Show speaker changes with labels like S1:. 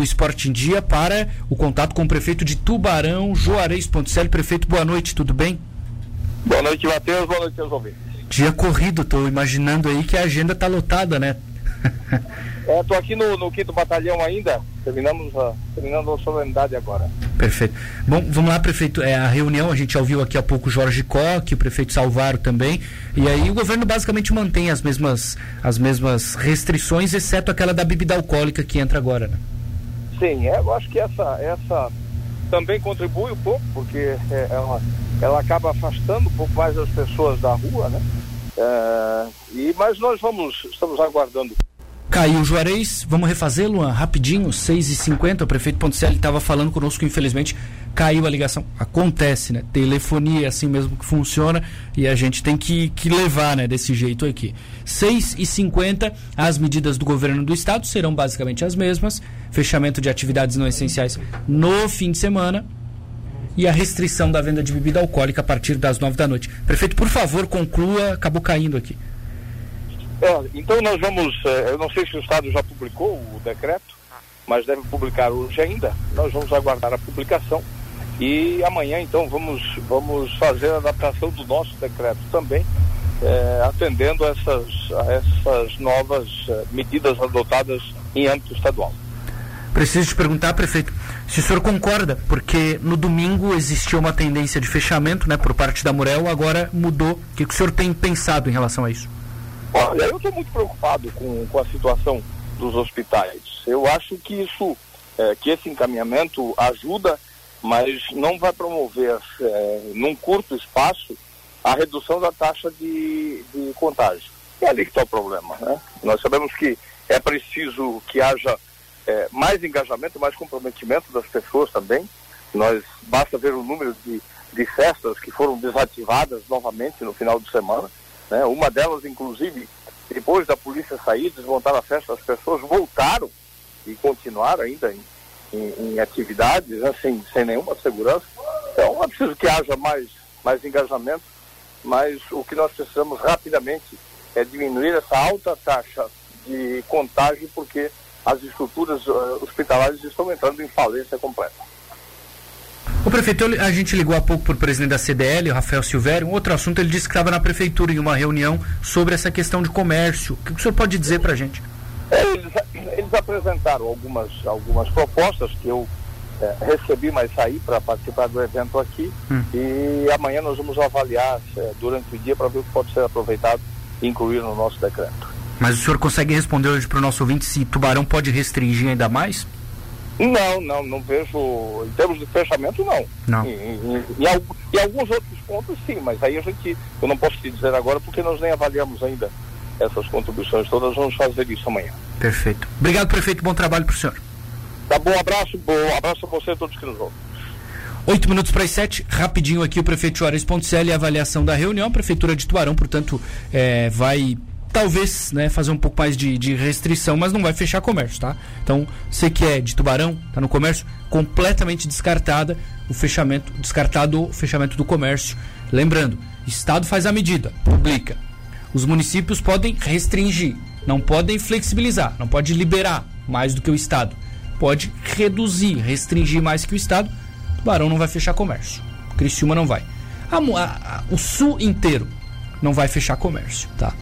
S1: o Esporte em Dia para o contato com o prefeito de Tubarão, Juarez Ponticelli. Prefeito, boa noite, tudo bem?
S2: Boa noite, Matheus. Boa noite, seus ouvintes.
S1: Dia corrido, estou imaginando aí que a agenda está lotada, né?
S2: é, tô aqui no, no quinto batalhão ainda, terminamos a, terminando a solenidade agora.
S1: Perfeito. Bom, vamos lá, prefeito. É, a reunião, a gente já ouviu aqui há pouco o Jorge Coque, o prefeito Salvaro também. E aí o governo basicamente mantém as mesmas, as mesmas restrições, exceto aquela da bebida alcoólica que entra agora, né?
S2: Sim, é, eu acho que essa, essa também contribui um pouco, porque é, ela, ela acaba afastando um pouco mais as pessoas da rua, né? É, e, mas nós vamos, estamos aguardando
S1: Caiu Juarez, vamos refazer, Luan, rapidinho, 6h50, o prefeito Ponticelli estava falando conosco, infelizmente caiu a ligação. Acontece, né? Telefonia é assim mesmo que funciona e a gente tem que, que levar, né, desse jeito aqui. 6h50, as medidas do governo do estado serão basicamente as mesmas, fechamento de atividades não essenciais no fim de semana, e a restrição da venda de bebida alcoólica a partir das nove da noite. Prefeito, por favor, conclua, acabou caindo aqui.
S2: É, então nós vamos, é, eu não sei se o Estado já publicou o decreto, mas deve publicar hoje ainda. Nós vamos aguardar a publicação e amanhã então vamos, vamos fazer a adaptação do nosso decreto também, é, atendendo a essas, a essas novas é, medidas adotadas em âmbito estadual.
S1: Preciso te perguntar, prefeito, se o senhor concorda, porque no domingo existiu uma tendência de fechamento né, por parte da Murel, agora mudou. O que, que o senhor tem pensado em relação a isso?
S2: Olha, eu estou muito preocupado com, com a situação dos hospitais. Eu acho que isso, é, que esse encaminhamento ajuda, mas não vai promover, é, num curto espaço, a redução da taxa de, de contágio. É ali que está o problema. Né? Nós sabemos que é preciso que haja é, mais engajamento, mais comprometimento das pessoas também. Nós basta ver o número de, de festas que foram desativadas novamente no final de semana. Né? Uma delas, inclusive, depois da polícia sair, desmontar a festa, as pessoas voltaram e continuaram ainda em, em, em atividades, né? sem, nenhuma segurança. Então é preciso que haja mais, mais engajamento, mas o que nós precisamos rapidamente é diminuir essa alta taxa de contágio, porque as estruturas uh, hospitalares estão entrando em falência completa.
S1: O prefeito, a gente ligou há pouco para o presidente da CDL, o Rafael Silvério. Um outro assunto, ele disse que estava na prefeitura em uma reunião sobre essa questão de comércio. O que o senhor pode dizer para a gente?
S2: Eles, eles, apresentaram algumas, algumas propostas que eu é, recebi, mas saí para participar do evento aqui. Hum. E amanhã nós vamos avaliar é, durante o dia para ver o que pode ser aproveitado e incluir no nosso decreto.
S1: Mas o senhor consegue responder hoje para o nosso ouvinte se Tubarão pode restringir ainda mais?
S2: Não, não, não vejo. Em termos de fechamento, não.
S1: Não.
S2: Em, em, em, em, alguns outros pontos, sim, mas aí a gente. Eu não posso te dizer agora porque nós nem avaliamos ainda essas contribuições todas. Vamos fazer isso amanhã.
S1: Perfeito. Obrigado, prefeito. Bom trabalho para o senhor.
S2: Tá bom, abraço, bom abraço a você e a todos que nos ouvem.
S1: Oito minutos para as sete, rapidinho aqui o prefeito Juarez Ponticelli, avaliação da reunião. A prefeitura de Tubarão, portanto, é, vai talvez né, fazer um pouco mais de, de, restrição, mas não vai fechar comércio, tá? Então, você que é de Tubarão, tá no comércio, completamente descartada o fechamento, descartado o fechamento do comércio. Lembrando, Estado faz a medida, publica. Os municípios podem restringir, não podem flexibilizar, não pode liberar mais do que o Estado. Pode reduzir, restringir mais que o Estado. Tubarão não vai fechar comércio. Criciúma não vai. A, a, a, o sul inteiro não vai fechar comércio, tá?